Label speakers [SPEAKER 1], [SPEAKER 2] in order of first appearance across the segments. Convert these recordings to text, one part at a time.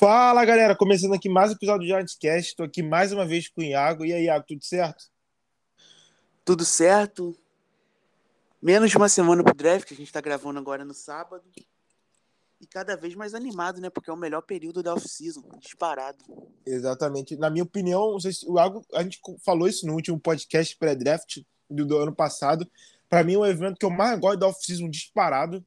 [SPEAKER 1] Fala galera, começando aqui mais um episódio do Giants Cast. Estou aqui mais uma vez com o Iago. E aí, Iago, tudo certo?
[SPEAKER 2] Tudo certo. Menos de uma semana pro draft, a gente tá gravando agora no sábado. E cada vez mais animado, né? Porque é o melhor período da off-season, disparado.
[SPEAKER 1] Exatamente. Na minha opinião, se o Iago, a gente falou isso no último podcast pré-draft do, do, ano passado. Para mim, é o evento que eu mais gosto da off-season disparado.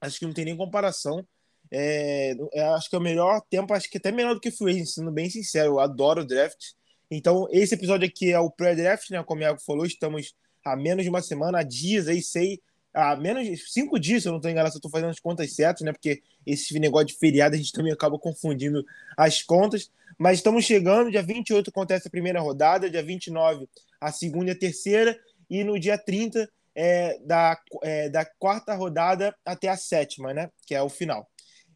[SPEAKER 1] Acho que não tem nem comparação. É, acho que é o melhor tempo, acho que até melhor do que Free sendo bem sincero. Eu adoro o draft. Então, esse episódio aqui é o pré-draft, né? Como o Iago falou, estamos há menos de uma semana, há dias aí, sei, há menos de cinco dias, se eu não estou enganado, se eu estou fazendo as contas certas, né? Porque esse negócio de feriado a gente também acaba confundindo as contas. Mas estamos chegando, dia 28 acontece a primeira rodada, dia 29 a segunda e a terceira, e no dia 30 é, da, é, da quarta rodada até a sétima, né? Que é o final.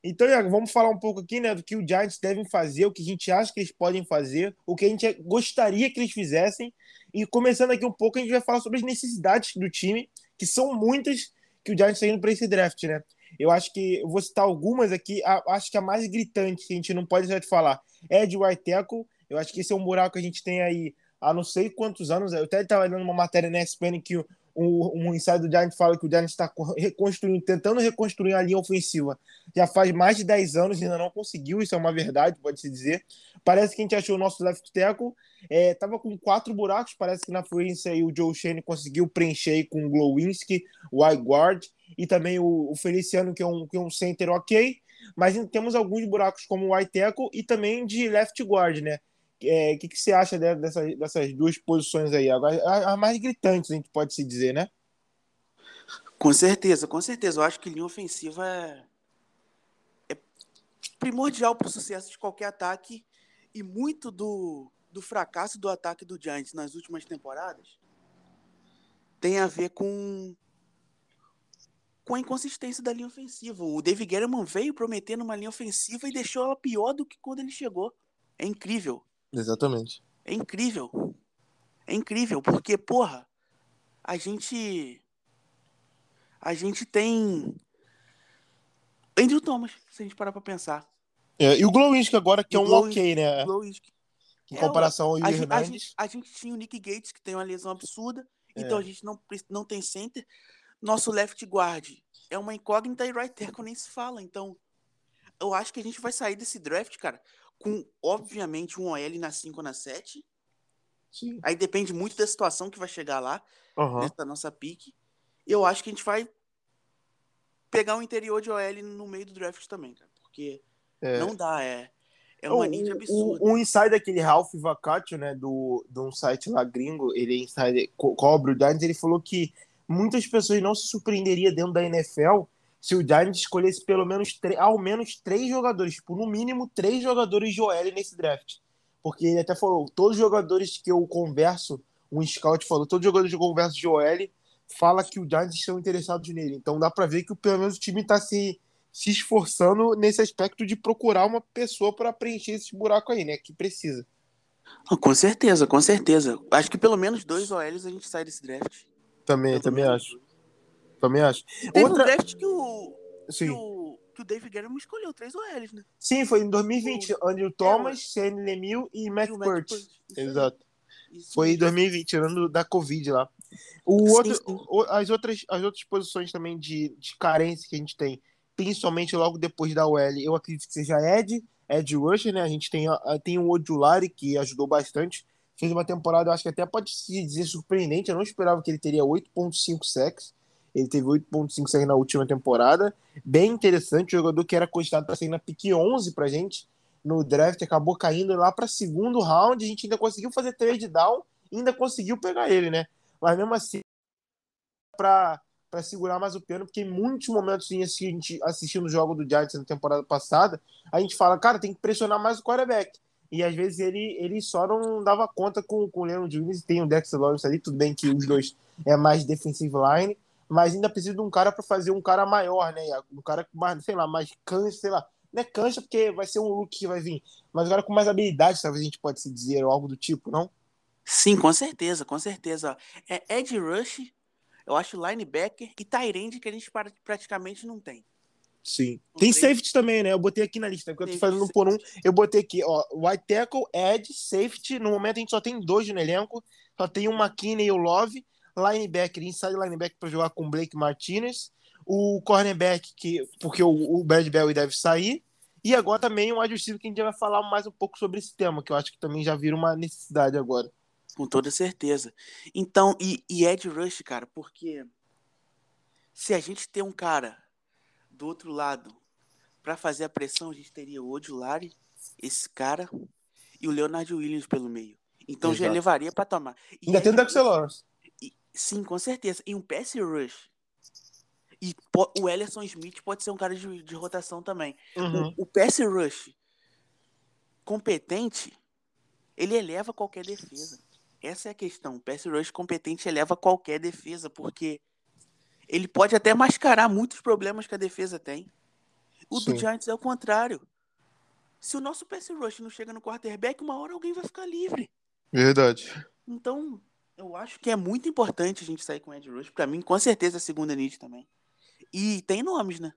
[SPEAKER 1] Então, Iago, vamos falar um pouco aqui né, do que o Giants devem fazer, o que a gente acha que eles podem fazer, o que a gente gostaria que eles fizessem. E começando aqui um pouco, a gente vai falar sobre as necessidades do time, que são muitas que o Giants está indo para esse draft, né? Eu acho que eu vou citar algumas aqui. acho que a mais gritante que a gente não pode deixar de falar é de white tackle. Eu acho que esse é um buraco que a gente tem aí há não sei quantos anos. Eu até estava lendo uma matéria na ESPN que um, um insider do Giants fala que o Giants está reconstruindo, tentando reconstruir a linha ofensiva já faz mais de 10 anos e ainda não conseguiu, isso é uma verdade, pode-se dizer. Parece que a gente achou o nosso left tackle, é, com quatro buracos, parece que na fluência aí o Joe Shane conseguiu preencher com o Glowinski, o guard e também o, o, Feliciano, que é, um, que é um center ok, mas temos alguns buracos como o white tackle e também de left guard, né? É, que, que você acha dessas, dessas duas posições aí? Agora, as mais gritantes, a gente pode se dizer, né?
[SPEAKER 2] Com certeza, com certeza. Eu acho que linha ofensiva é, é primordial para o sucesso de qualquer ataque e muito do, do fracasso do ataque do Giants nas últimas temporadas tem a ver com com a inconsistência da linha ofensiva. O David Guerrero veio prometendo uma linha ofensiva e deixou ela pior do que quando ele chegou. É incrível.
[SPEAKER 1] Exatamente.
[SPEAKER 2] É incrível. É incrível, porque, porra, a gente. A gente tem. Andrew Thomas, se a gente parar pra pensar.
[SPEAKER 1] É, e o Glowinski agora, que é um Glow, ok, né?
[SPEAKER 2] Glowinski.
[SPEAKER 1] Em é, comparação ao Yuri
[SPEAKER 2] Hernandes. A gente, a gente tinha o Nick Gates, que tem uma lesão absurda. É. Então a gente não, não tem center. Nosso left guard é uma incógnita e right tackle nem se fala. Então, eu acho que a gente vai sair desse draft, cara, com, obviamente, um OL na 5 ou na 7. Sim. Aí depende muito da situação que vai chegar lá, uhum. nessa nossa pique. Eu acho que a gente vai pegar um interior de OL no meio do draft também, cara. Porque é. não dá, é. É uma ninja absurda.
[SPEAKER 1] O, o insider daquele Ralph Vacatio, né, do, de um site lá gringo, ele é insider, co cobre o Giants, ele falou que muitas pessoas não se surpreenderiam dentro da NFL se o Giants escolhesse pelo menos ao menos três jogadores, tipo, no mínimo três jogadores de OL nesse draft. Porque ele até falou, todos os jogadores que eu converso, um scout falou, todos os jogadores que eu converso de OL fala que o Giants estão interessados nele. Então dá para ver que pelo menos o time está se, se esforçando nesse aspecto de procurar uma pessoa para preencher esse buraco aí, né? Que precisa.
[SPEAKER 2] Com certeza, com certeza. Acho que pelo menos dois OLs a gente sai desse draft.
[SPEAKER 1] Também, também acho. Também acho.
[SPEAKER 2] Teve Outra... um draft que o, Sim. que o, que o David Guerrero escolheu três OLs, né?
[SPEAKER 1] Sim, foi em 2020. O... Andrew Thomas, é, Shane Lemieux e Matt Burt. Exato. Isso foi em 2020, ano da Covid lá. O sim, outro, sim. As, outras, as outras posições também de, de carência que a gente tem, principalmente logo depois da OL, eu acredito que seja Ed, Ed Rusher, né? A gente tem, tem o Odulari, que ajudou bastante. Fez uma temporada, eu acho que até pode se dizer surpreendente. Eu não esperava que ele teria 8,5 sacks. Ele teve 8.5 sacks na última temporada. Bem interessante, o jogador que era cogitado para sair na pique 11 pra gente no draft, acabou caindo lá para segundo round. A gente ainda conseguiu fazer trade down, ainda conseguiu pegar ele, né? Mas mesmo assim, para para segurar mais o piano, porque em muitos momentos em gente assistindo o jogo do Giants na temporada passada, a gente fala, cara, tem que pressionar mais o quarterback. E às vezes ele, ele só não dava conta com, com o Leon Jones e tem o Dexter Lawrence ali, tudo bem que os dois é mais defensive line, mas ainda precisa de um cara para fazer um cara maior, né? Um cara com mais, sei lá, mais cancha, sei lá. Não é cancha porque vai ser um look que vai vir, mas um cara com mais habilidade, talvez a gente pode se dizer, ou algo do tipo, não?
[SPEAKER 2] Sim, com certeza, com certeza. É Ed Rush, eu acho linebacker e Tyrande que a gente praticamente não tem.
[SPEAKER 1] Sim. Tem safety também, né? Eu botei aqui na lista, porque eu tô fazendo um por um. Eu botei aqui, ó, white tackle, edge, safety. No momento a gente só tem dois no elenco. Só tem o McKinney e o Love. Linebacker, inside linebacker para jogar com o Blake Martinez. O cornerback, que, porque o, o Brad Bell deve sair. E agora também um wide que a gente vai falar mais um pouco sobre esse tema, que eu acho que também já vira uma necessidade agora.
[SPEAKER 2] Com toda certeza. Então, e, e Ed Rush, cara, porque se a gente tem um cara do outro lado para fazer a pressão, a gente teria o Odulari, esse cara, e o Leonard Williams pelo meio. Então Exato. já levaria para tomar.
[SPEAKER 1] E Ainda tem o Dexter Lawrence.
[SPEAKER 2] Sim, com certeza. E um pass rush e o Ellerson Smith pode ser um cara de, de rotação também. Uhum. O, o pass rush competente, ele eleva qualquer defesa. Essa é a questão. O pass rush competente eleva qualquer defesa, porque ele pode até mascarar muitos problemas que a defesa tem. O Sim. do Giants é o contrário. Se o nosso pass rush não chega no quarterback, uma hora alguém vai ficar livre.
[SPEAKER 1] Verdade.
[SPEAKER 2] Então, eu acho que é muito importante a gente sair com o Ed Rush. Pra mim, com certeza, a segunda need também. E tem nomes, né?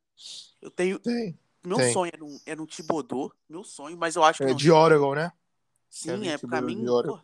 [SPEAKER 2] Eu tenho.
[SPEAKER 1] Tem.
[SPEAKER 2] Meu
[SPEAKER 1] tem.
[SPEAKER 2] sonho era um, era um Tibodô, meu sonho, mas eu acho que.
[SPEAKER 1] É de Oregon, né?
[SPEAKER 2] Sim, é, pra mim. Pô,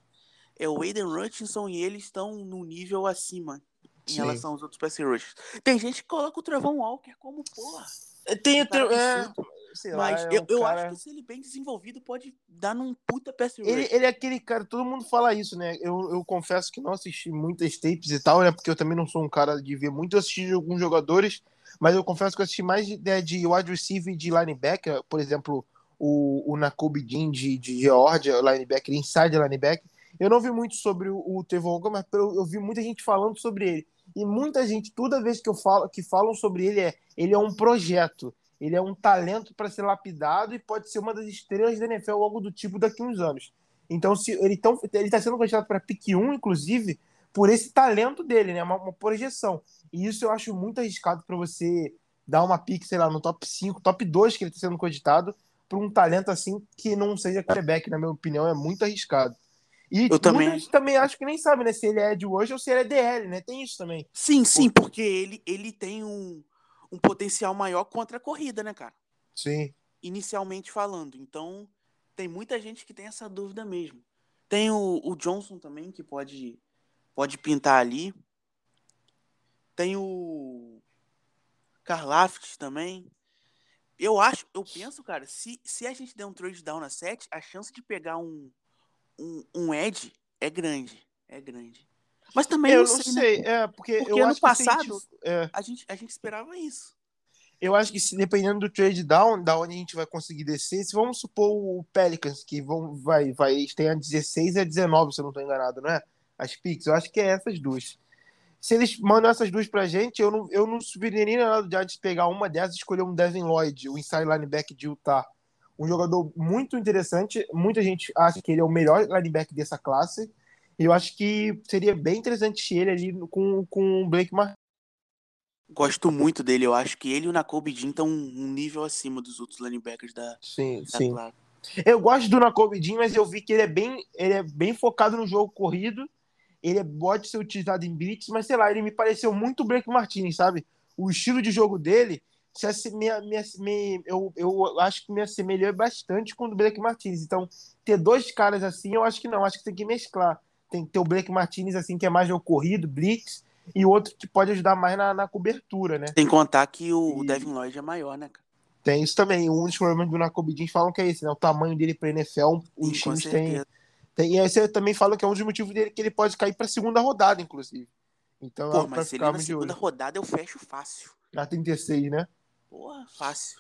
[SPEAKER 2] é o Aiden Hutchinson e eles estão no nível acima em Sim. relação aos outros pass rushers. Tem gente que coloca o Trevon Walker como, porra.
[SPEAKER 1] É, tem o é,
[SPEAKER 2] Sei mas lá, é eu, eu cara... acho que se ele bem desenvolvido pode dar num puta pass rush.
[SPEAKER 1] Ele, ele, é aquele cara, todo mundo fala isso, né? Eu, eu confesso que não assisti muitas tapes e tal, né? Porque eu também não sou um cara de ver muito assistir alguns jogadores, mas eu confesso que eu assisti mais de, né, de wide receiver de linebacker, por exemplo, o, o Nakobe Dean de, de Georgia, linebacker, inside linebacker. Eu não vi muito sobre o, o Tevon mas eu, eu vi muita gente falando sobre ele. E muita gente, toda vez que eu falo, que falam sobre ele, é ele é um projeto. Ele é um talento para ser lapidado e pode ser uma das estrelas da NFL ou algo do tipo daqui a uns anos. Então, se ele está ele tá sendo cogitado para pick 1, inclusive, por esse talento dele, né? Uma, uma projeção. E isso eu acho muito arriscado para você dar uma pick, sei lá, no top 5, top 2 que ele está sendo cogitado, para um talento assim que não seja quarterback, na minha opinião, é muito arriscado. E eu também... também acho que nem sabe, né, se ele é de hoje ou se ele é DL, né? Tem isso também.
[SPEAKER 2] Sim, sim, porque ele, ele tem um, um potencial maior contra a corrida, né, cara?
[SPEAKER 1] Sim.
[SPEAKER 2] Inicialmente falando. Então, tem muita gente que tem essa dúvida mesmo. Tem o, o Johnson também, que pode, pode pintar ali. Tem o Karlaft também. Eu acho, eu penso, cara, se, se a gente der um trade down na 7, a chance de pegar um, um, um Ed é grande. É grande. Mas também
[SPEAKER 1] eu
[SPEAKER 2] não,
[SPEAKER 1] não sei, né? sei. É, porque,
[SPEAKER 2] porque
[SPEAKER 1] eu
[SPEAKER 2] ano
[SPEAKER 1] acho
[SPEAKER 2] passado
[SPEAKER 1] que a, gente, é.
[SPEAKER 2] a, gente, a gente esperava isso.
[SPEAKER 1] Eu acho que se, dependendo do trade down, da onde a gente vai conseguir descer, se vamos supor o Pelicans, que vão, vai, vai, tem a 16 e a 19, se eu não estou enganado, não é? As picks, eu acho que é essas duas. Se eles mandam essas duas pra gente, eu não, eu não subiria nada de Giants pegar uma dessas e escolher um Devin Lloyd, o inside linebacker de Utah. Um jogador muito interessante. Muita gente acha que ele é o melhor linebacker dessa classe. Eu acho que seria bem interessante ele ali com, com o Blake Martin.
[SPEAKER 2] Gosto muito dele. Eu acho que ele e o Nakobe Dean estão um nível acima dos outros linebackers da,
[SPEAKER 1] sim,
[SPEAKER 2] da
[SPEAKER 1] sim. Eu gosto do Nakobe Dean, mas eu vi que ele é bem, ele é bem focado no jogo corrido. Ele pode ser utilizado em blitz, mas sei lá, ele me pareceu muito o Blake Martinez, sabe? O estilo de jogo dele se me, me, me, eu, eu acho que me assemelhou bastante com o do Blake Martinez. Então, ter dois caras assim, eu acho que não. Acho que tem que mesclar tem que ter o Blake Martinez, assim, que é mais ocorrido, blitz, e outro que pode ajudar mais na, na cobertura, né?
[SPEAKER 2] Tem que contar que o e... Devin Lloyd é maior, né, cara?
[SPEAKER 1] Tem isso também. Um dos problemas do Nacobidin falam que é esse, né? O tamanho dele para NFL, os Sim, times têm. Tem, e aí você também fala que é um dos motivos dele que ele pode cair para segunda rodada, inclusive. Então,
[SPEAKER 2] Pô, é mas se ele na segunda rodada eu fecho fácil.
[SPEAKER 1] Na 36, né?
[SPEAKER 2] Porra, fácil.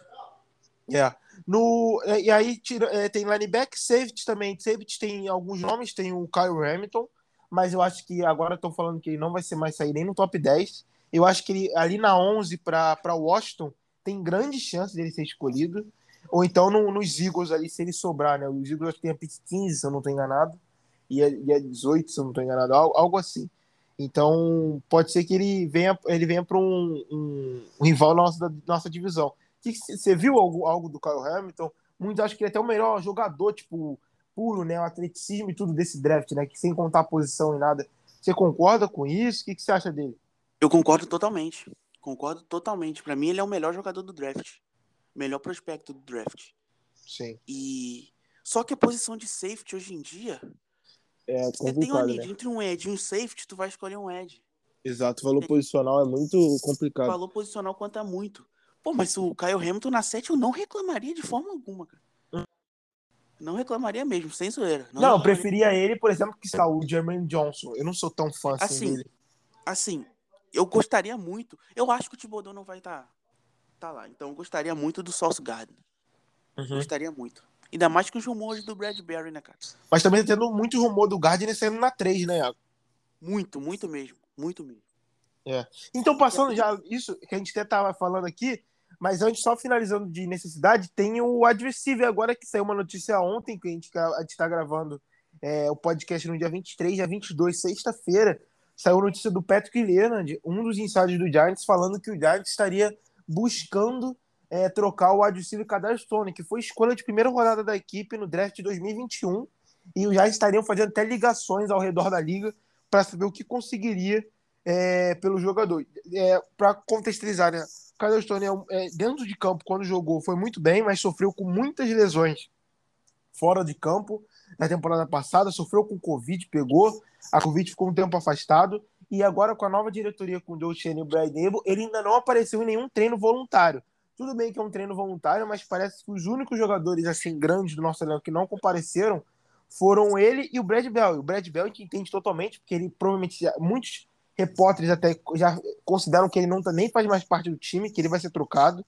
[SPEAKER 1] É. No, é, e aí tira, é, tem linebacker, safety também. Safety tem alguns nomes, tem o Kyle Hamilton, mas eu acho que agora estão falando que ele não vai ser mais sair nem no top 10. Eu acho que ele, ali na 11 para Washington tem grande chance dele ser escolhido. Ou então no, nos Eagles ali, se ele sobrar, né? Os Eagles tem a pick 15, se eu não estou enganado, e a, e a 18, se eu não estou enganado, algo, algo, assim. Então pode ser que ele venha, ele venha para um, um, um, rival nosso da nossa divisão. Você viu algo, algo do Kyle Hamilton? Muitos acham que ele é até o melhor jogador, tipo, puro, né? O atleticismo e tudo desse draft, né? Que sem contar a posição e nada. Você concorda com isso? O que, que você acha dele?
[SPEAKER 2] Eu concordo totalmente. Concordo totalmente. Para mim, ele é o melhor jogador do draft. melhor prospecto do draft.
[SPEAKER 1] Sim.
[SPEAKER 2] E só que a posição de safety hoje em dia,
[SPEAKER 1] É
[SPEAKER 2] você tem uma
[SPEAKER 1] né?
[SPEAKER 2] entre um edge e um safety, tu vai escolher um edge.
[SPEAKER 1] Exato, o valor posicional é muito complicado.
[SPEAKER 2] O valor posicional conta muito. Pô, mas o Kyle Hamilton na 7 eu não reclamaria de forma alguma, cara. Não reclamaria mesmo, sem zoeira.
[SPEAKER 1] Não, eu
[SPEAKER 2] reclamaria.
[SPEAKER 1] preferia ele, por exemplo, que está o Jermaine Johnson. Eu não sou tão fã assim,
[SPEAKER 2] Assim,
[SPEAKER 1] dele.
[SPEAKER 2] Assim, eu gostaria muito. Eu acho que o Thibodeau não vai estar tá, lá. Então eu gostaria muito do Sauce Gardner.
[SPEAKER 1] Uhum.
[SPEAKER 2] Gostaria muito. Ainda mais que os rumores do Bradbury, né, cara?
[SPEAKER 1] Mas também tá tendo muito rumor do Gardner saindo na 3, né, Iago?
[SPEAKER 2] Muito, muito mesmo. Muito mesmo.
[SPEAKER 1] Então, passando já isso que a gente até tava falando aqui, mas antes, só finalizando de necessidade, tem o adversário agora que saiu uma notícia ontem, que a gente, gente tá gravando é, o podcast no dia 23, dia 22, sexta-feira, saiu notícia do Patrick Leonard, um dos insiders do Giants, falando que o Giants estaria buscando é, trocar o adversário Kadar Stone, que foi escolha de primeira rodada da equipe no draft de 2021, e Giants estariam fazendo até ligações ao redor da liga para saber o que conseguiria é, pelo jogador. É, para contextualizar, né? Kadar Stone, é, é, dentro de campo, quando jogou, foi muito bem, mas sofreu com muitas lesões fora de campo na temporada passada, sofreu com Covid, pegou, a Covid ficou um tempo afastado, e agora com a nova diretoria com o Shane e o Brian Dable, ele ainda não apareceu em nenhum treino voluntário. Tudo bem que é um treino voluntário, mas parece que os únicos jogadores assim grandes do nosso elenco que não compareceram foram ele e o Brad Bell. E o Brad Bell a gente entende totalmente, porque ele provavelmente muitos repórteres até já consideram que ele não tá- nem faz mais parte do time, que ele vai ser trocado.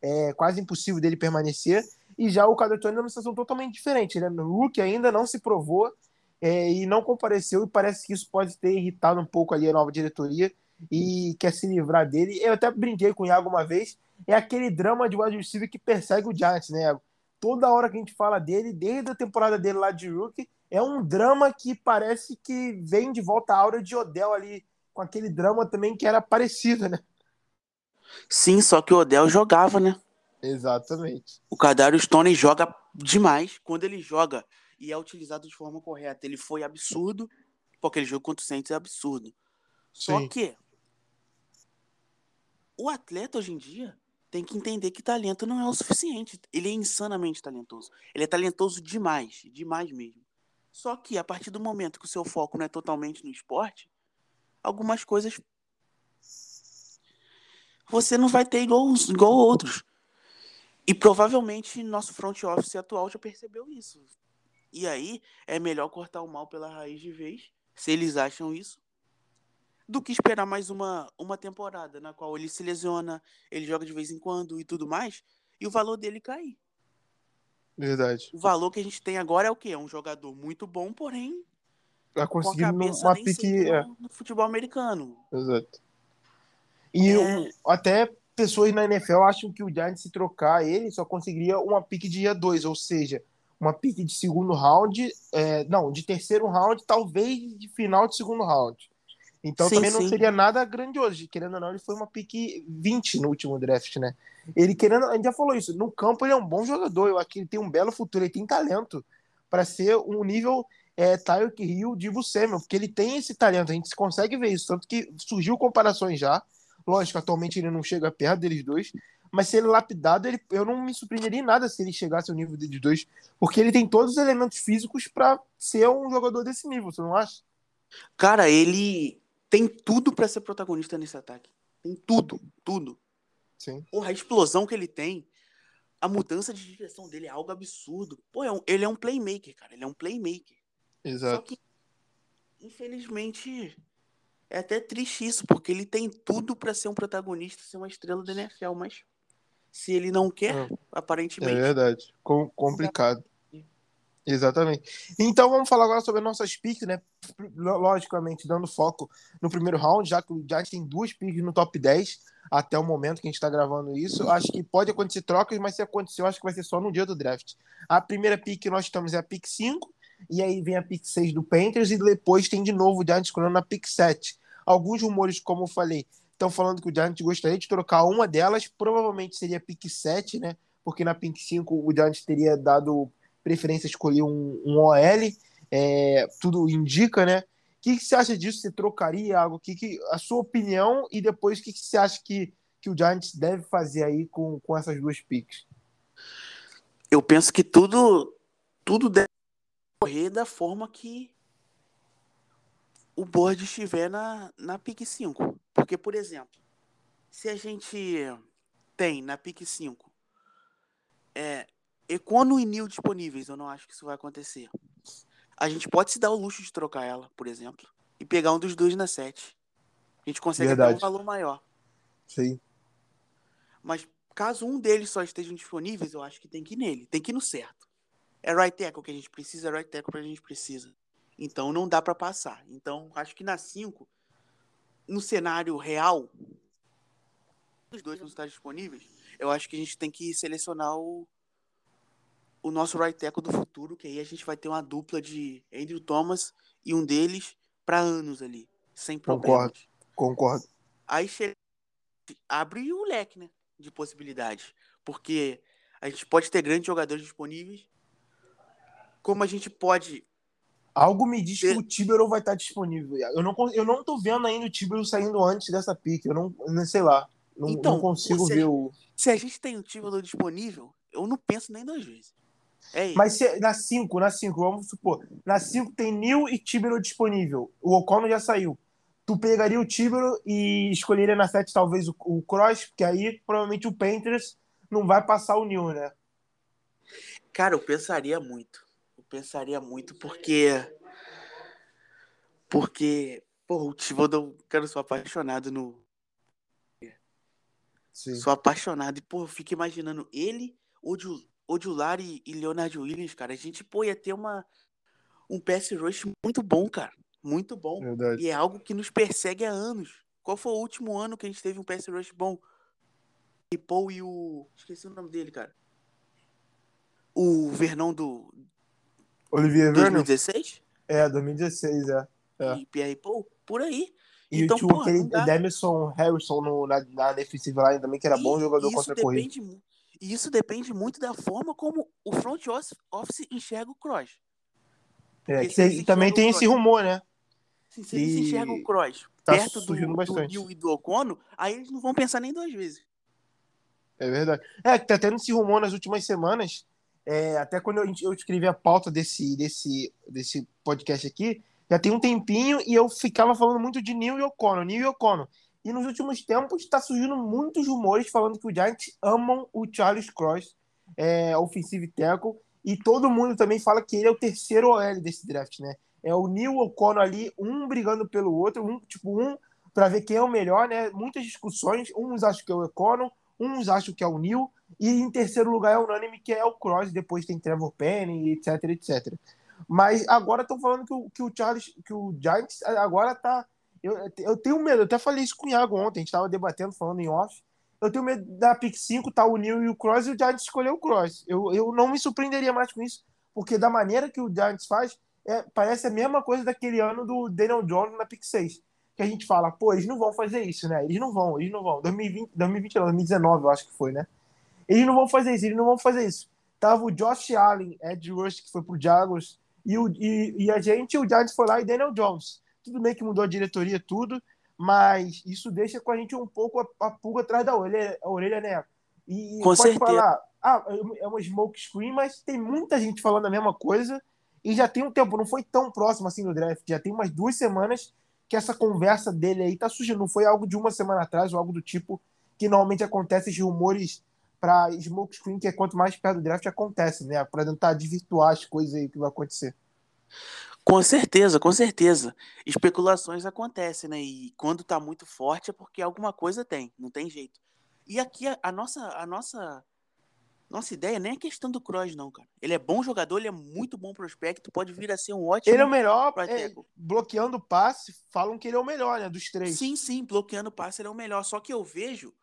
[SPEAKER 1] É quase impossível dele permanecer. E já o Cadetone é uma situação totalmente diferente. Ele é Hulk ainda não se provou é, e não compareceu, e parece que isso pode ter irritado um pouco ali a nova diretoria e quer se livrar dele. Eu até brinquei com o Iago uma vez, é aquele drama de wide receiver que persegue o Giants, né? Toda hora que a gente fala dele, desde a temporada dele lá de rookie, é um drama que parece que vem de volta a aura de Odell ali, com aquele drama também que era parecido, né?
[SPEAKER 2] Sim, só que o Odell jogava, né?
[SPEAKER 1] Exatamente.
[SPEAKER 2] O Kadarius Stone joga demais. Quando ele joga e é utilizado de forma correta, ele foi absurdo. Porque aquele jogo contra o Saints é absurdo. Só
[SPEAKER 1] Sim.
[SPEAKER 2] que o atleta hoje em dia tem que entender que talento não é o suficiente. Ele é insanamente talentoso. Ele é talentoso demais, demais mesmo. Só que a partir do momento que o seu foco não é totalmente no esporte, algumas coisas você não vai ter igual, igual outros. E provavelmente nosso front office atual já percebeu isso. E aí é melhor cortar o mal pela raiz de vez, se eles acham isso, do que esperar mais uma, uma temporada na qual ele se lesiona, ele joga de vez em quando e tudo mais, e o valor dele cair.
[SPEAKER 1] Verdade.
[SPEAKER 2] O valor que a gente tem agora é o quê? É um jogador muito bom, porém
[SPEAKER 1] Conseguir
[SPEAKER 2] cabeça
[SPEAKER 1] uma pique. É,
[SPEAKER 2] no, no futebol americano.
[SPEAKER 1] exato. E
[SPEAKER 2] É.
[SPEAKER 1] um- até pessoas na NFL acham que o Giants, se trocar ele, só conseguiria uma pique de dia 2, ou seja, uma pique de segundo round, é, não, de terceiro round, talvez de final de segundo round. Então
[SPEAKER 2] Sim,
[SPEAKER 1] também não
[SPEAKER 2] sim.
[SPEAKER 1] seria nada grandioso. Querendo ou não, ele foi uma pique 20 no último draft, né? Ele querendo, a gente já falou isso, no campo ele é um bom jogador, eu acho que ele tem um belo futuro, ele tem talento para ser um nível é, Tyreek Hill, Divo Samuel, porque ele tem esse talento, a gente consegue ver isso, tanto que surgiu comparações já, lógico, atualmente ele não chega perto deles dois, mas se ele lapidado, ele, eu não me surpreenderia em nada se ele chegasse ao nível deles dois, porque ele tem todos os elementos físicos para ser um jogador desse nível, você não acha?
[SPEAKER 2] Cara, ele tem tudo pra ser protagonista nesse ataque. Tem tudo, tudo.
[SPEAKER 1] Sim.
[SPEAKER 2] Porra, a explosão que ele tem, a mudança de direção dele é algo absurdo. Pô, é um- ele é um playmaker, cara. Ele é um playmaker. Só
[SPEAKER 1] Exato.
[SPEAKER 2] que, infelizmente, é até triste isso, porque ele tem tudo pra ser um protagonista, ser uma estrela da NFL, mas se ele não quer,
[SPEAKER 1] É. É
[SPEAKER 2] aparentemente.
[SPEAKER 1] verdade. Com- complicado. Exatamente. Então vamos falar agora sobre as nossas picks, né? Logicamente, dando foco no primeiro round, já que o Giants tem duas picks no top 10 até o momento que a gente está gravando isso. Acho que pode acontecer trocas, mas se acontecer, eu acho que vai ser só no dia do draft. A primeira pick que nós estamos é a pick 5, e aí vem a pick 6 do Panthers, e depois tem de novo o Giants escolhendo na pick 7. Alguns rumores, como eu falei, estão falando que o Giants gostaria de trocar uma delas, provavelmente seria a pick 7, né? Porque na pick 5 o Giants teria dado preferência escolher um, um OL, é, tudo indica, né? O que, que você acha disso? Você trocaria algo? Que, que, a sua opinião e depois o que, que você acha que, que o Giants deve fazer aí com, com essas duas picks?
[SPEAKER 2] Eu penso que tudo, tudo deve correr da forma que o board estiver na, na pick 5. Porque, por exemplo, se a gente tem na pick 5 é, Econo e Nil disponíveis, eu não acho que isso vai acontecer. A gente pode se dar o luxo de trocar ela, por exemplo, e pegar um dos dois na 7. A gente consegue Verdade. um valor maior.
[SPEAKER 1] Sim.
[SPEAKER 2] Mas caso um deles só estejam disponíveis, eu acho que tem que ir nele, tem que ir no certo. É right tackle que a gente precisa, é right tackle que a gente precisa. Então não dá para passar. Então acho que na 5, no cenário real, os dois não estar disponíveis, eu acho que a gente tem que selecionar o, o nosso right tackle do futuro, que aí a gente vai ter uma dupla de Andrew Thomas e um deles para anos ali, sem problemas.
[SPEAKER 1] Concordo, concordo.
[SPEAKER 2] Aí chega, abre o leque, né, de possibilidades, porque a gente pode ter grandes jogadores disponíveis, como a gente pode
[SPEAKER 1] Algo me diz que o Tibero vai estar disponível. Eu não, eu não tô vendo ainda o Tibero saindo antes dessa pique. Eu não, não sei lá. Não, então, não consigo ver o.
[SPEAKER 2] Se a gente tem o Tibero disponível, eu não penso nem duas vezes. É.
[SPEAKER 1] Mas se, na 5, na 5, vamos supor. Na 5 tem Nil e Tibero disponível. O Ocono já saiu. Tu pegaria o Tibero e escolheria na 7 talvez o, o Cross, porque aí provavelmente o Panthers não vai passar o Nil, né?
[SPEAKER 2] Cara, eu pensaria muito pensaria muito, porque. Porque. Pô, o Thibodeau, cara, eu sou apaixonado no. Sim. Sou apaixonado. E, pô, eu fico imaginando ele, Odular e, e Leonard Williams, cara. A gente, pô, ia ter uma, um pass rush muito bom, cara. Muito bom.
[SPEAKER 1] Verdade.
[SPEAKER 2] E é algo que nos persegue há anos. Qual foi o último ano que a gente teve um pass rush bom? E Paul e o. Esqueci o nome dele, cara. O Vernon do,
[SPEAKER 1] Olivier Vernon?
[SPEAKER 2] 2016?
[SPEAKER 1] É, 2016, é. é.
[SPEAKER 2] E Pierre Paul, por aí.
[SPEAKER 1] E então, tinha porra, aquele Demerson Harrison no, na, na defensiva line também, que era e, bom jogador contra a corrida.
[SPEAKER 2] E isso depende muito da forma como o front office enxerga o Cross.
[SPEAKER 1] É, que também tem esse rumor, né?
[SPEAKER 2] se eles enxergam o Cross tá perto do, do Neil e do Ocono, aí eles não vão pensar nem duas vezes.
[SPEAKER 1] É verdade. É, que tá tendo esse rumor nas últimas semanas é, até quando eu, eu escrevi a pauta desse, desse, desse podcast aqui, já tem um tempinho e eu ficava falando muito de Neil O'Connor, Neil e O'Connor. E nos últimos tempos está surgindo muitos rumores falando que o Giants amam o Charles Cross, é, offensive tackle, e todo mundo também fala que ele é o terceiro OL desse draft, né? É o Neil O'Connor ali, um brigando pelo outro, um tipo um para ver quem é o melhor, né? Muitas discussões, uns acham que é o O'Connor, uns acham que é o Neil, e em terceiro lugar é unânime, que é o Cross, depois tem Trevor Penny, etc, etc. Mas agora estão falando que o, que o Charles, que o Giants agora tá. Eu, eu tenho medo, eu até falei isso com o Iago ontem, a gente estava debatendo, falando em off. Eu tenho medo da pick 5, tá o Neil e o Cross, e o Giants escolheu o Cross. Eu, eu não me surpreenderia mais com isso, porque da maneira que o Giants faz, é, parece a mesma coisa daquele ano do Daniel Jones na pick 6. Que a gente fala, pô, eles não vão fazer isso, né? Eles não vão, eles não vão. 2020, 2020 não, 2019, eu acho que foi, né? Eles não vão fazer isso, eles não vão fazer isso. Tava o Josh Allen, Ed Rush, que foi pro Jaguars, e, o, e, e a gente, o Giants foi lá e Daniel Jones. Tudo bem que mudou a diretoria, tudo, mas isso deixa com a gente um pouco a, a pulga atrás da orelha, a orelha né? E
[SPEAKER 2] com pode certeza. falar,
[SPEAKER 1] ah, é uma smoke screen, mas tem muita gente falando a mesma coisa e já tem um tempo, não foi tão próximo assim do draft, já tem umas duas semanas que essa conversa dele aí tá surgindo, não foi algo de uma semana atrás ou algo do tipo que normalmente acontece de rumores para smoke screen, que é quanto mais perto do draft acontece, né? Para tentar desvirtuar as coisas aí que vai acontecer.
[SPEAKER 2] Com certeza, com certeza. Especulações acontecem, né? E quando tá muito forte é porque alguma coisa tem, não tem jeito. E aqui a, a nossa a nossa nossa ideia nem é questão do Kroos, não, cara. Ele é bom jogador, ele é muito bom prospecto, pode vir a ser um ótimo.
[SPEAKER 1] Ele é o melhor, é, bloqueando passe, falam que ele é o melhor, né? Dos três.
[SPEAKER 2] Sim, sim, bloqueando passe ele é o melhor. Só que eu vejo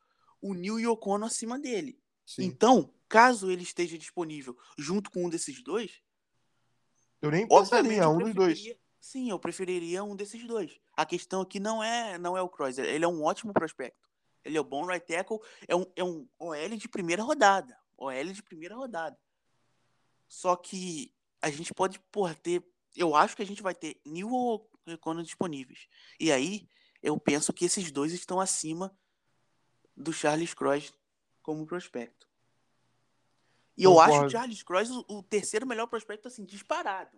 [SPEAKER 2] o Neil Yokono acima dele. Sim. Então, caso ele esteja disponível junto com um desses dois.
[SPEAKER 1] Eu nem pensaria, um dos dois.
[SPEAKER 2] Sim, eu preferiria um desses dois. A questão aqui não é não é o Cross, ele é um ótimo prospecto. Ele é um bom right tackle, é um, é um OL de primeira rodada. OL de primeira rodada. Só que a gente pode, porra, ter. Eu acho que a gente vai ter New ou Recono disponíveis. E aí, eu penso que esses dois estão acima do Charles Cross como prospecto. E eu acho o Charles Cross o, o, terceiro melhor prospecto, assim, disparado.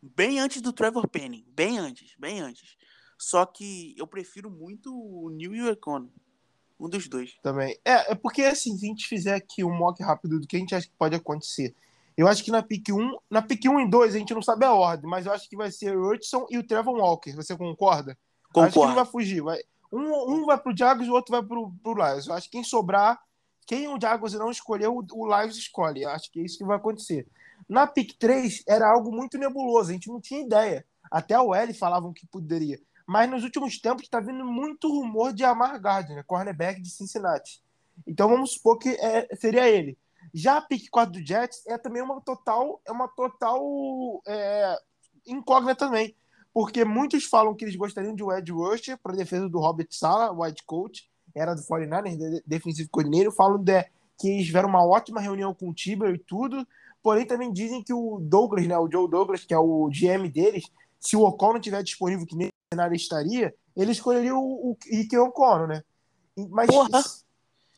[SPEAKER 2] Bem antes do Trevor Penning. Bem antes, bem antes. Só que eu prefiro muito o New e o Econ. Um dos dois.
[SPEAKER 1] Também. É, é porque, assim, se a gente fizer aqui um mock rápido do que a gente acha que pode acontecer. Eu acho que na pick 1, na pick 1 e 2 a gente não sabe a ordem, mas eu acho que vai ser o Hudson e o Trevor Walker. Você concorda?
[SPEAKER 2] Concordo.
[SPEAKER 1] Acho que não vai fugir. Vai, um, um vai pro Jaguars e o outro vai pro, pro Lions. Eu acho que quem sobrar, quem o Jaguars não escolheu, o, Lions escolhe. Acho que é isso que vai acontecer. Na pick 3 era algo muito nebuloso, a gente não tinha ideia. Até o L falavam que poderia. Mas nos últimos tempos está vindo muito rumor de Amar Gardner, cornerback de Cincinnati. Então vamos supor que é, seria ele. Já a pick 4 do Jets é também uma total, é uma total é, incógnita também. Porque muitos falam que eles gostariam de um Ed Rusher para defesa do Robert Sala, o White Coach, era do 49ers, defensivo coordeneiro. Falam de, que eles tiveram uma ótima reunião com o Tiber e tudo. Porém, também dizem que o Douglas, né, o Joe Douglas, que é o GM deles, se o O'Connor estiver disponível, que nem cenário estaria, ele escolheria o, o Ike O'Connor, né?
[SPEAKER 2] Mas, Porra!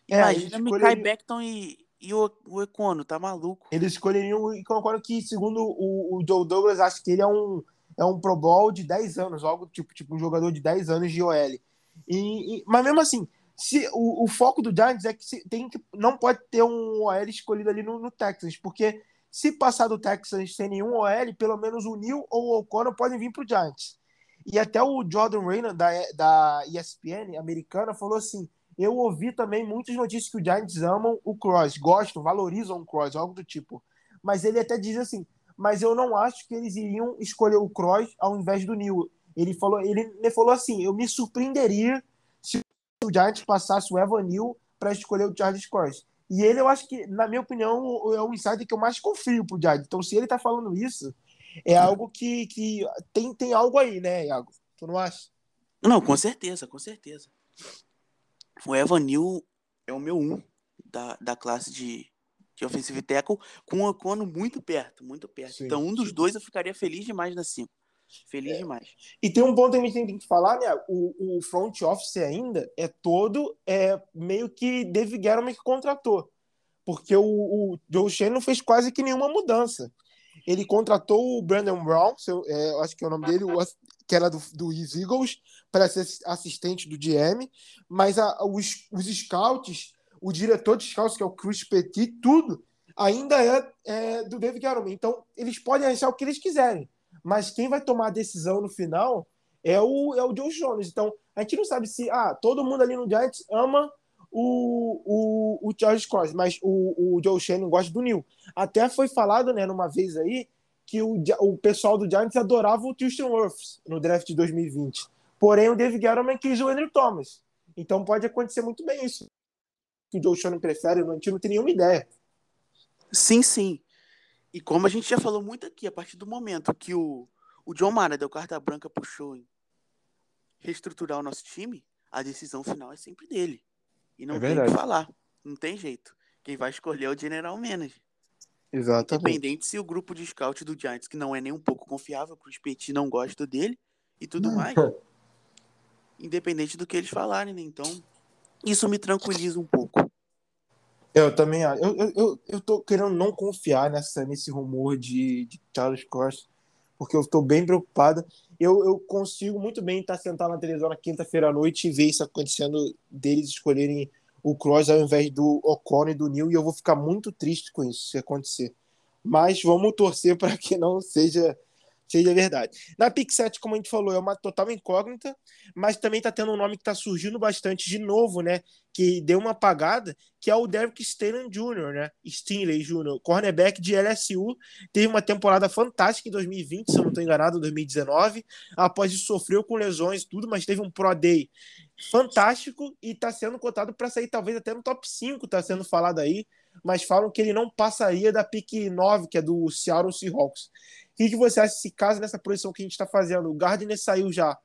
[SPEAKER 2] É, Imagina escolheria... Mikai Beckton e, e o, o Econo, tá maluco?
[SPEAKER 1] Eles escolheriam o Ike O'Connor, que segundo o, o Joe Douglas, acha que ele é um, é um Pro Bowl de 10 anos, algo tipo, tipo um jogador de 10 anos de OL. E, e, mas mesmo assim, se o, o foco do Giants é que se, tem que não pode ter um OL escolhido ali no, no Texas, porque se passar do Texas sem nenhum OL, pelo menos o Neil ou o O'Connor podem vir para o Giants. E até o Jordan Reynolds, da, da ESPN americana, falou assim: Eu ouvi também muitas notícias que o Giants amam o Cross, gostam, valorizam o Cross, algo do tipo. Mas ele até diz assim: Mas eu não acho que eles iriam escolher o Cross ao invés do Neil. Ele falou, ele, ele falou assim: Eu me surpreenderia o Giants passasse o Evan Neal para escolher o Charles Cross. E ele, eu acho que, na minha opinião, é o insider que eu mais confio pro Giants. Então, se ele tá falando isso, é algo que, que tem, tem algo aí, né, Iago? Tu não acha?
[SPEAKER 2] Não, com certeza, com certeza. O Evan Neal é o meu um da, da classe de, de offensive tackle, com o Ocono muito perto, muito perto. Sim, então, um dos sim. dois eu ficaria feliz demais na 5. Feliz é. demais.
[SPEAKER 1] E tem um ponto que a gente tem que falar, né? O, o front office ainda é todo é, meio que Dave Gettleman que contratou. Porque o, o Joe Shannon fez quase que nenhuma mudança. Ele contratou o Brandon Brown, seu, é, acho que é o nome dele, o, que era do, do Eagles, para ser assistente do GM, mas a, os, os scouts, o diretor de scouts, que é o Chris Petit, tudo ainda é, é do David Gettleman. Então, eles podem achar o que eles quiserem, mas quem vai tomar a decisão no final é o, é o Joe Jones. Então, a gente não sabe se ah, todo mundo ali no Giants ama o, o, o Charles Cross, mas o, o Joe Shannon gosta do Neil. Até foi falado, né, numa vez aí, que o, o pessoal do Giants adorava o Houston Wirfs no draft de 2020. Porém, o David Gettleman quis o Andrew Thomas. Então pode acontecer muito bem isso. Que o Joe Shannon prefere, a gente não tem nenhuma ideia.
[SPEAKER 2] Sim, sim. E como a gente já falou muito aqui, a partir do momento que o, o John Mara deu carta branca pro show em reestruturar o nosso time, a decisão final é sempre dele. E não é tem o que falar. Não tem jeito. Quem vai escolher é o General Manager.
[SPEAKER 1] Exatamente.
[SPEAKER 2] Independente se o grupo de scout do Giants, que não é nem um pouco confiável, que o Petit não gosta dele e tudo mais. Independente do que eles falarem, né? Então, isso me tranquiliza um pouco.
[SPEAKER 1] Eu também eu, eu, eu, eu tô querendo não confiar nessa, nesse rumor de, de Charles Cross, porque eu estou bem preocupado eu, eu consigo muito bem estar sentado na televisão na quinta-feira à noite e ver isso acontecendo, deles escolherem o Cross ao invés do Ocon e do Neil, e eu vou ficar muito triste com isso, se acontecer. Mas vamos torcer para que não seja seja verdade. Na 7, como a gente falou, é uma total incógnita, mas também está tendo um nome que está surgindo bastante de novo, né? Que deu uma apagada, que é o Derek Staley Jr., né? Stinley Jr., cornerback de LSU, teve uma temporada fantástica em 2020, se eu não estou enganado, 2019. Após isso, sofreu com lesões tudo, mas teve um Pro Day fantástico e está sendo cotado para sair talvez até no top 5, está sendo falado aí, mas falam que ele não passaria da pick 9, que é do Seattle Seahawks. O que, que você acha se caso nessa posição que a gente está fazendo, o Gardner saiu já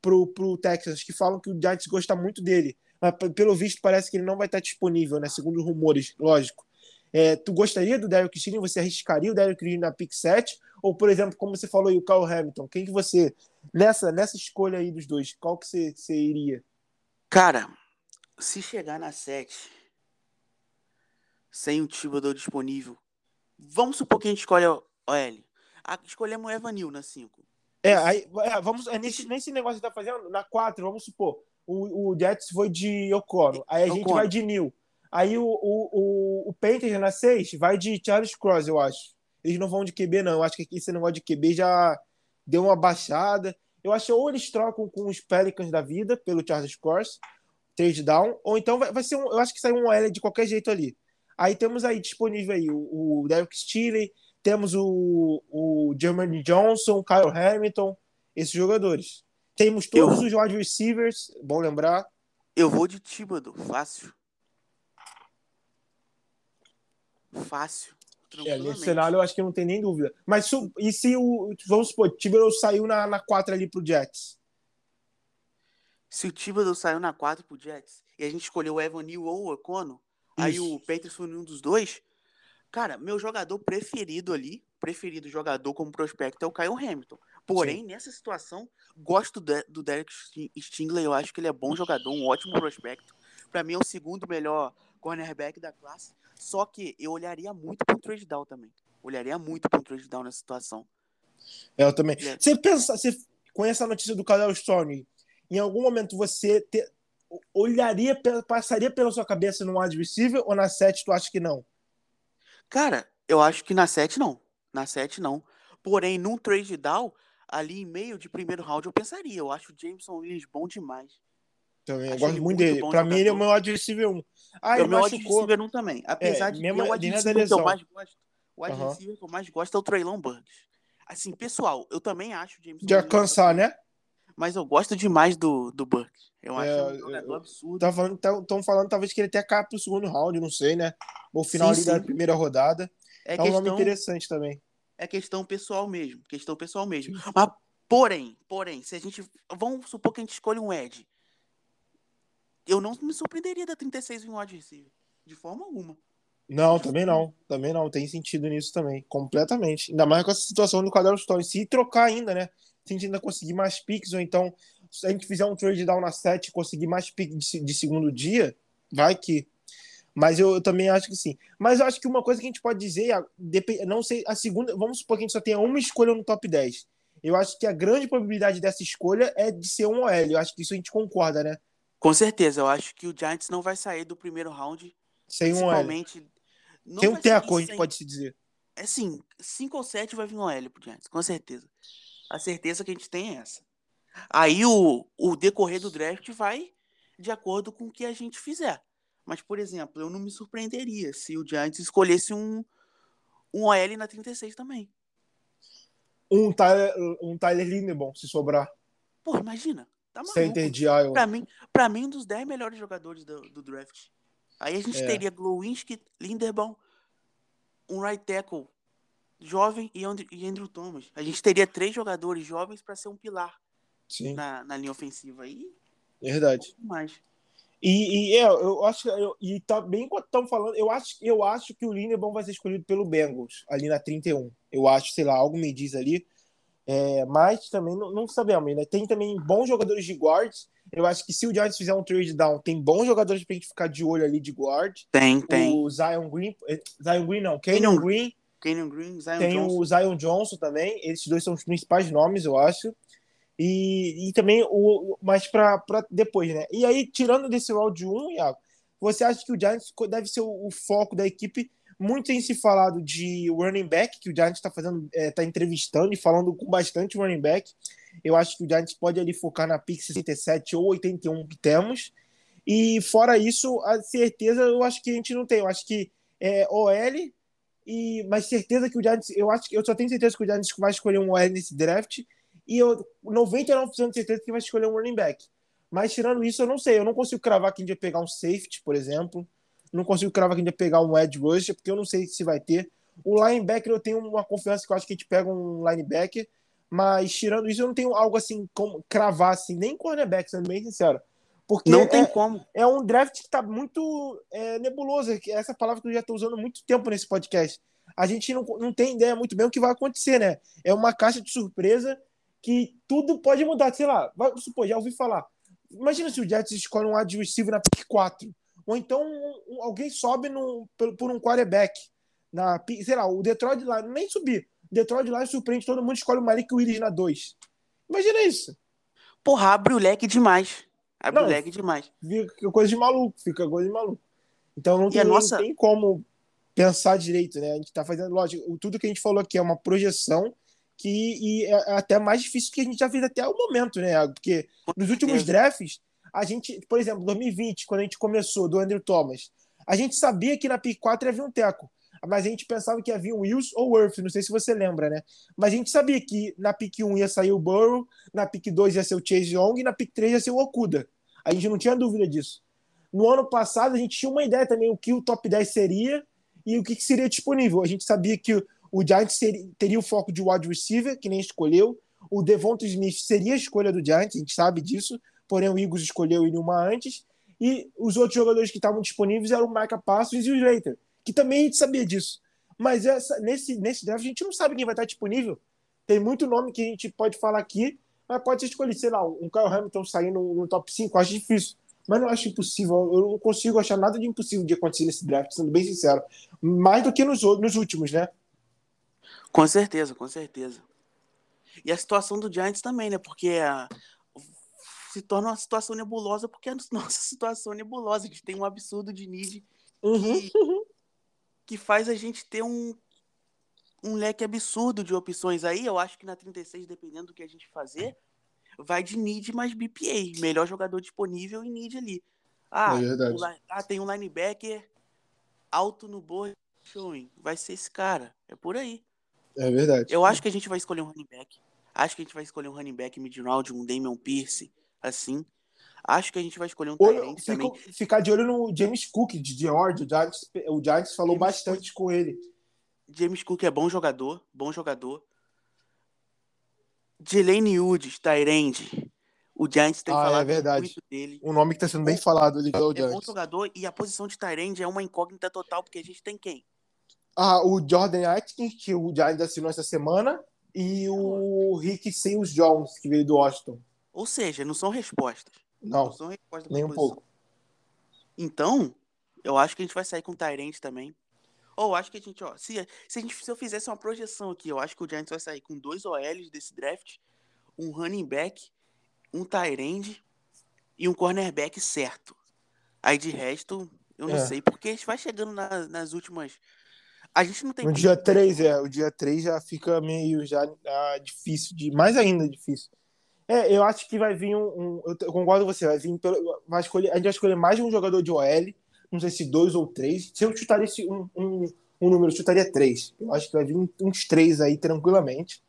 [SPEAKER 1] pro, pro Texas, que falam que o Giants gosta muito dele, mas pelo visto parece que ele não vai estar disponível, né? Segundo os rumores, lógico. É, tu gostaria do Derek Steele? Você arriscaria o Derek Steele na pick 7? Ou, por exemplo, como você falou aí, o Carl Hamilton, quem que você, nessa, nessa escolha aí dos dois, qual que você, você iria?
[SPEAKER 2] Cara, se chegar na 7 sem o Thibodeau disponível Vamos supor que a gente escolhe o L. Escolhemos o Evanil na 5.
[SPEAKER 1] É, aí, é, vamos, é nesse, nesse negócio que tá fazendo, na 4, vamos supor, o, o Jets foi de Ocono, aí a gente vai de Neil. Aí o, o, o, o Panthers na 6 vai de Charles Cross, eu acho. Eles não vão de QB, não. Eu acho que aqui esse negócio de QB já deu uma baixada. Eu acho que ou eles trocam com os Pelicans da vida pelo Charles Cross, trade down, ou então vai, vai ser um. Eu acho que sai um L de qualquer jeito ali. Aí temos aí disponível aí o, o Derek Steele, temos o, o Jeremy Johnson, Kyle Hamilton, esses jogadores. Temos todos eu... os wide receivers, bom lembrar.
[SPEAKER 2] Eu vou de Tíbado, fácil. Fácil.
[SPEAKER 1] É, nesse cenário eu acho que não tem nem dúvida. Mas e se o. Vamos supor, o Thibodeau saiu na, na 4 ali pro Jets?
[SPEAKER 2] Se o Thibodeau saiu na 4 pro Jets e a gente escolheu o Evan Neal ou o Econo, aí o Peters foi um dos dois. Cara, meu jogador preferido ali, preferido jogador como prospecto é o Kyle Hamilton. Porém, Sim. nessa situação, gosto do, do Derek Stingler, eu acho que ele é bom jogador, um ótimo prospecto. Para mim é o segundo melhor cornerback da classe. Só que eu olharia muito para o trade down também. Olharia muito para o trade down nessa situação.
[SPEAKER 1] É, eu também. É. Você pensa, você conhece a notícia do Cadel Stone? Em algum momento você te, olharia, passaria pela sua cabeça no wide receiver ou na 7 tu acha que não?
[SPEAKER 2] Cara, eu acho que na 7 não. Na 7 não. Porém, num trade down, ali em meio de primeiro round, eu pensaria. Eu acho o Jameson Williams bom demais.
[SPEAKER 1] Também, eu gosto muito, dele. Pra mim, ele é o meu wide receiver 1.
[SPEAKER 2] Ah, é o meu wide receiver 1 também. Apesar é, de mesmo, o wide receiver que eu mais gosto, o wide uhum. receiver que eu mais gosto é o Traylon Burks. Assim, pessoal, eu também acho o
[SPEAKER 1] James De alcançar, né?
[SPEAKER 2] Mas eu gosto demais do, do Burks. Eu acho é, um jogador absurdo.
[SPEAKER 1] Tá falando, estão falando talvez que ele até cai pro segundo round, não sei, né? Ou final sim, sim. da primeira rodada. É, é questão, um nome interessante também.
[SPEAKER 2] É questão pessoal mesmo. Questão pessoal mesmo. Mas, porém, porém, se a gente. Vamos supor que a gente escolhe um Ed eu não me surpreenderia da 36 em wide receiver. De forma alguma.
[SPEAKER 1] Não, também não. Também não. Tem sentido nisso também. Completamente. Ainda mais com essa situação do Cadelo Story. Se trocar ainda, né? Se a gente ainda conseguir mais picks, ou então, se a gente fizer um trade down na 7 e conseguir mais picks de, de, segundo dia, vai que. Mas eu, eu, também acho que sim. Mas eu acho que uma coisa que a gente pode dizer, não sei, a segunda, vamos supor que a gente só tenha uma escolha no top 10. Eu acho que a grande probabilidade dessa escolha é de ser um OL. Eu acho que isso a gente concorda, né?
[SPEAKER 2] Com certeza, eu acho que o Giants não vai sair do primeiro round.
[SPEAKER 1] Sem um L. Tem um teco, a gente pode se dizer.
[SPEAKER 2] É sim, 5 ou 7 vai vir um L pro Giants, com certeza. A certeza que a gente tem é essa. Aí o, o decorrer do draft vai de acordo com o que a gente fizer. Mas, por exemplo, eu não me surpreenderia se o Giants escolhesse um, um OL na 36 também.
[SPEAKER 1] Um Tyler, um Tyler Lindebaum, se sobrar.
[SPEAKER 2] Pô, imagina. Tá
[SPEAKER 1] Center de Iowa.
[SPEAKER 2] Pra mim, pra mim, um dos 10 melhores jogadores do, do draft. Aí a gente é. teria Glowinski, Linderbaum, um right tackle jovem e Andrew, Thomas. A gente teria três jogadores jovens para ser um pilar
[SPEAKER 1] Sim.
[SPEAKER 2] Na, na linha ofensiva. aí.
[SPEAKER 1] Verdade.
[SPEAKER 2] Mais.
[SPEAKER 1] E, e é, eu acho eu, e tá bem enquanto estamos falando, eu acho, eu acho que o Linderbaum vai ser escolhido pelo Bengals ali na 31. Eu acho, sei lá, algo me diz ali. É, mas também não, não sabemos. Né? Tem também bons jogadores de guards. Eu acho que se o Giants fizer um trade down, tem bons jogadores pra gente ficar de olho ali de guard.
[SPEAKER 2] Tem, tem.
[SPEAKER 1] O Zion Green. Eh, Zion Green não, Kenyon Green.
[SPEAKER 2] Kenyon Green, Zion
[SPEAKER 1] tem
[SPEAKER 2] Johnson.
[SPEAKER 1] o Zion Johnson também. Esses dois são os principais nomes, eu acho. E, e também o mais para depois, né? E aí, tirando desse round 1, Iago, você acha que o Giants deve ser o, o foco da equipe muito tem se falado de running back, que o Giants está fazendo, está é, entrevistando e falando com bastante running back. Eu acho que o Giants pode ali focar na pick 67 ou 81 que temos. E fora isso, a certeza eu acho que a gente não tem. Eu acho que é OL e mas certeza que o Giants, eu acho que eu só tenho certeza que o Giants vai escolher um OL nesse draft e eu 99% de certeza que vai escolher um running back. Mas tirando isso, eu não sei, eu não consigo cravar que a gente vai pegar um safety, por exemplo. Não consigo cravar que a gente vai pegar um edge rusher, porque eu não sei se vai ter. O linebacker eu tenho uma confiança que eu acho que a gente pega um linebacker, mas tirando isso eu não tenho algo assim como cravar assim, nem cornerback, sendo bem sincero. Porque
[SPEAKER 2] não tem
[SPEAKER 1] é,
[SPEAKER 2] como.
[SPEAKER 1] É um draft que está muito é, nebuloso, essa palavra que eu já estou usando há muito tempo nesse podcast. A gente não, não tem ideia muito bem o que vai acontecer, né? É uma caixa de surpresa que tudo pode mudar. Sei lá, vai, supor, já ouvi falar. Imagina se o Jets escolhe um receiver na pick 4 ou então um, alguém sobe no, por, por, um quarterback na, sei lá, o Detroit lá, nem subir. Detroit lá surpreende todo mundo, escolhe o Malik Willis na 2. Imagina isso.
[SPEAKER 2] Porra, abre o leque demais. Abre não, leque demais.
[SPEAKER 1] Fica coisa de maluco, fica coisa de maluco. Então não tem, nossa... não tem como pensar direito, né? A gente tá fazendo, lógico, tudo que a gente falou aqui é uma projeção que e é até mais difícil que a gente já fez até o momento, né? Porque nos últimos drafts, a gente, por exemplo, 2020, quando a gente começou do Andrew Thomas, a gente sabia que na pick 4 havia um teco, mas a gente pensava que havia um Wills ou Worth, não sei se você lembra, né? Mas a gente sabia que na pick 1 ia sair o Burrow, na pick 2 ia ser o Chase Young e na pick 3 ia ser o Okuda. A gente não tinha dúvida disso. No ano passado, a gente tinha uma ideia também o que o top 10 seria e o que, seria disponível. A gente sabia que o Giants teria o foco de wide receiver, que nem escolheu. O Devonta Smith seria a escolha do Giants, a gente sabe disso. Porém, o Eagles escolheu ele uma antes. E os outros jogadores que estavam disponíveis eram o Micah Parsons e o Slater, que também a gente sabia disso. Mas essa, nesse, nesse draft a gente não sabe quem vai estar disponível. Tem muito nome que a gente pode falar aqui, mas pode ser escolhido, sei lá, um Kyle Hamilton saindo no, no top 5, acho difícil mas não acho impossível. Eu não consigo achar nada de impossível de acontecer nesse draft, sendo bem sincero. Mais do que nos, nos últimos, né?
[SPEAKER 2] Com certeza, com certeza. E a situação do Giants também, né? Porque a, se torna uma situação nebulosa, porque a nossa situação é nebulosa. A gente tem um absurdo de need
[SPEAKER 1] uhum.
[SPEAKER 2] que, que faz a gente ter um, um leque absurdo de opções aí. Eu acho que na 36, dependendo do que a gente fazer, vai de need mais BPA. Melhor jogador disponível e need ali. Ah, é ah tem um linebacker alto no board showing. Vai ser esse cara. É por aí.
[SPEAKER 1] É verdade.
[SPEAKER 2] Eu acho que a gente vai escolher um running back. Acho que a gente vai escolher um running back mid-round, um Damian Pierce, assim. Acho que a gente vai escolher um Tyrant também.
[SPEAKER 1] Ficar de olho no James Cook, de George. O Giants, o Giants falou James bastante Cook. com ele.
[SPEAKER 2] James Cook é bom jogador, bom jogador. Delaney Woods, Tyrande. O Giants tem ah, é falado é verdade. muito dele.
[SPEAKER 1] Um nome que está sendo bem falado ali pelo
[SPEAKER 2] é Giants. É bom jogador e a posição de Tyrande é uma incógnita total, porque a gente tem quem?
[SPEAKER 1] Ah, o Jordan Atkins, que o Giants assinou essa semana, e o Rick Sales Jones, que veio do Washington.
[SPEAKER 2] Ou seja, não são respostas.
[SPEAKER 1] Não, não nem um pouco.
[SPEAKER 2] Então, eu acho que a gente vai sair com o Tyrande também. Ou acho que a gente, ó, se, se, a gente, se eu fizesse uma projeção aqui, eu acho que o Giants vai sair com dois OLs desse draft, um running back, um end e um cornerback certo. Aí de resto, eu não é. sei, porque a gente vai chegando na, nas últimas. A gente não tem.
[SPEAKER 1] No dia 3, é. O dia 3 já fica meio já ah, difícil, de, mais ainda difícil. É, eu acho que vai vir um. um eu concordo com você, vai vir pelo, vai escolher, a gente vai escolher mais um jogador de OL não sei se dois ou três. Se eu chutaria um, um, um número, eu chutaria três. Eu acho que vai vir uns três aí tranquilamente.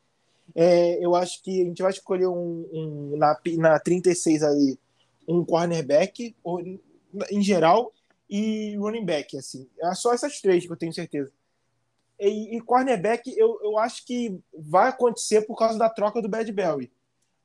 [SPEAKER 1] É, eu acho que a gente vai escolher um, um na, na 36 ali um cornerback, ou, em geral, e running back, assim. É só essas três que eu tenho certeza. E, e cornerback, eu, eu acho que vai acontecer por causa da troca do Bad Belly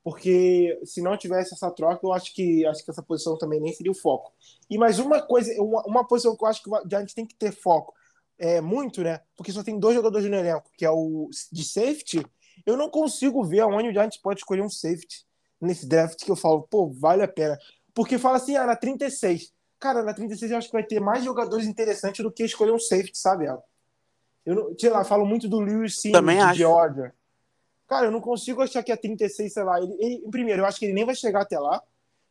[SPEAKER 1] porque se não tivesse essa troca, eu acho que acho que essa posição também nem seria o foco. E mais uma coisa, uma, uma posição que eu acho que a gente tem que ter foco é muito, né? Porque só tem dois jogadores no elenco, que é o de safety. Eu não consigo ver aonde o Giants pode escolher um safety nesse draft que eu falo, pô, vale a pena. Porque fala assim, ah, na 36. Cara, na 36 eu acho que vai ter mais jogadores interessantes do que escolher um safety, sabe, ela? Eu não, sei lá, falo muito do Lewis Sim,
[SPEAKER 2] Também de acho.
[SPEAKER 1] Georgia. Cara, eu não consigo achar que é 36, sei lá. Ele, ele, primeiro, eu acho que ele nem vai chegar até lá,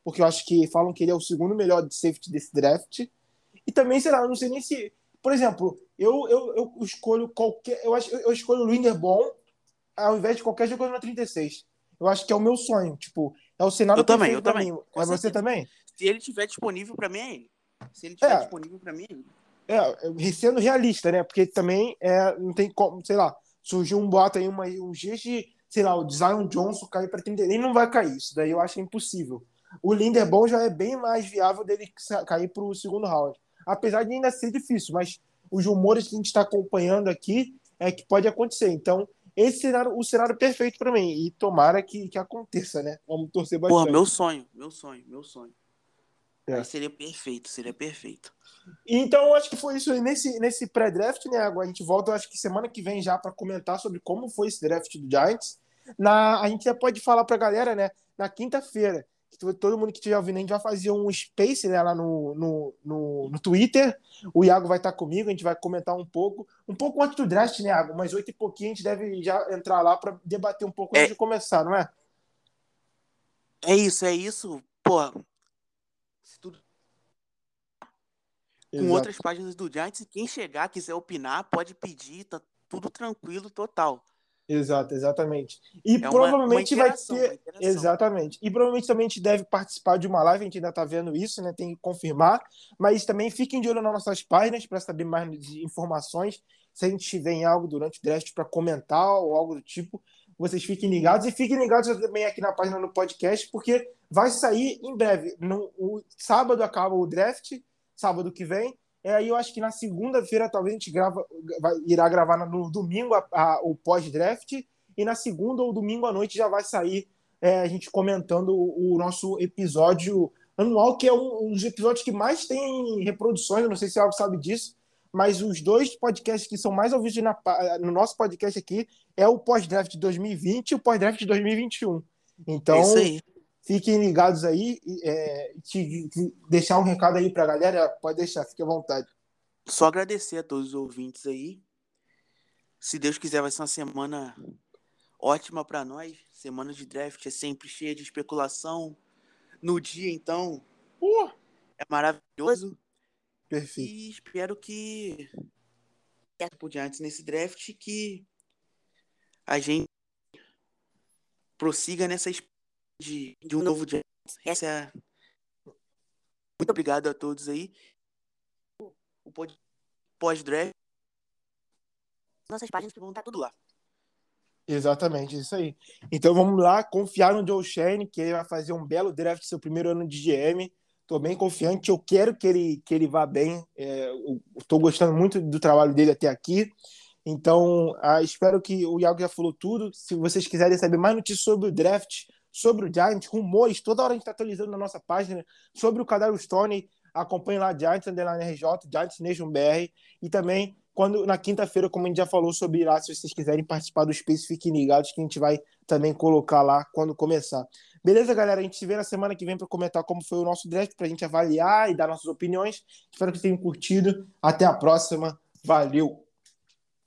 [SPEAKER 1] porque eu acho que falam que ele é o segundo melhor de safety desse draft. E também, sei lá, eu não sei nem se. Por exemplo, eu, eu, eu escolho qualquer. Eu, acho, eu escolho o Linderbaum ao invés de qualquer jogador na 36. Eu acho que é o meu sonho. Tipo, é o cenário
[SPEAKER 2] eu também, eu também.
[SPEAKER 1] Mim. É você também?
[SPEAKER 2] Se ele tiver disponível para mim, é ele. Se ele tiver é, disponível para mim, é ele.
[SPEAKER 1] É, sendo realista, né? Porque também é, não tem como, sei lá, surgiu um boato aí, uma, um dia de, sei lá, o Zion Johnson cair para 30. Ele não vai cair, isso daí eu acho impossível. O Linderbaum já é bem mais viável dele cair para o segundo round. Apesar de ainda ser difícil, mas os rumores que a gente está acompanhando aqui é que pode acontecer. Então, esse cenário, o cenário perfeito para mim. E tomara que, que aconteça, né? Vamos torcer bastante.
[SPEAKER 2] Porra, meu sonho, meu sonho, meu sonho. É. Aí seria perfeito, seria perfeito.
[SPEAKER 1] Então, acho que foi isso aí nesse, nesse pré-draft, né? Agora a gente volta, acho que semana que vem já para comentar sobre como foi esse draft do Giants. Na, a gente já pode falar para a galera, né? Na quinta-feira, todo mundo que estiver ouvindo, a gente vai fazer um space né, lá no, no, no, no, Twitter. O Iago vai estar comigo, a gente vai comentar um pouco. Um pouco antes do draft, né, Iago? Mas oito e pouquinho a gente deve já entrar lá para debater um pouco é. antes de começar, não é?
[SPEAKER 2] É isso, é isso. Pô, se tudo com outras páginas do Giants. E quem chegar, quiser opinar, pode pedir, tá tudo tranquilo, total.
[SPEAKER 1] Exato, exatamente. E é provavelmente uma, uma vai ter. Exatamente. E provavelmente também a gente deve participar de uma live, a gente ainda está vendo isso, né? Tem que confirmar. Mas também fiquem de olho nas nossas páginas para saber mais informações. Se a gente tiver em algo durante o draft para comentar ou algo do tipo, vocês fiquem ligados. E fiquem ligados também aqui na página do podcast, porque vai sair em breve. No o sábado acaba o draft, sábado que vem. É, aí eu acho que na segunda-feira talvez a gente grava, vai, irá gravar no domingo a, a, o pós-draft e na segunda ou domingo à noite já vai sair é, a gente comentando o, o, nosso episódio anual, que é um, um, dos episódios que mais tem reproduções, não sei se algo sabe disso, mas os dois podcasts que são mais ouvidos na, no nosso podcast aqui é o pós-draft de 2020 e o pós-draft de 2021. Então, é Fiquem ligados aí. É, te, te deixar um recado aí para a galera, pode deixar, fique à vontade.
[SPEAKER 2] Só agradecer a todos os ouvintes aí. Se Deus quiser, vai ser uma semana ótima para nós. Semana de draft é sempre cheia de especulação. No dia, então, uh, é maravilhoso.
[SPEAKER 1] Perfeito.
[SPEAKER 2] E espero que por diante nesse draft que a gente prossiga nessa de, de um novo Giants. Essa é... Muito obrigado a todos aí. O pós-draft. Nossas páginas vão estar tudo lá.
[SPEAKER 1] Exatamente, isso aí. Então vamos lá, confiar no Joe Shane, que ele vai fazer um belo draft seu primeiro ano de GM. Estou bem confiante, eu quero que ele, que ele vá bem. É, Estou gostando muito do trabalho dele até aqui. Então, ah, espero que o Iago já falou tudo. Se vocês quiserem saber mais notícias sobre o draft, sobre o Giants, rumores, toda hora a gente está atualizando na nossa página sobre o Cadaro Stone. Acompanhe lá Giants Underline RJ, Giants Nation BR e também quando na quinta-feira, como a gente já falou sobre lá, se vocês quiserem participar do Space, fiquem ligados que a gente vai também colocar lá quando começar. Beleza, galera? A gente se vê na semana que vem para comentar como foi o nosso draft, para a gente avaliar e dar nossas opiniões. Espero que tenham curtido. Até a próxima. Valeu!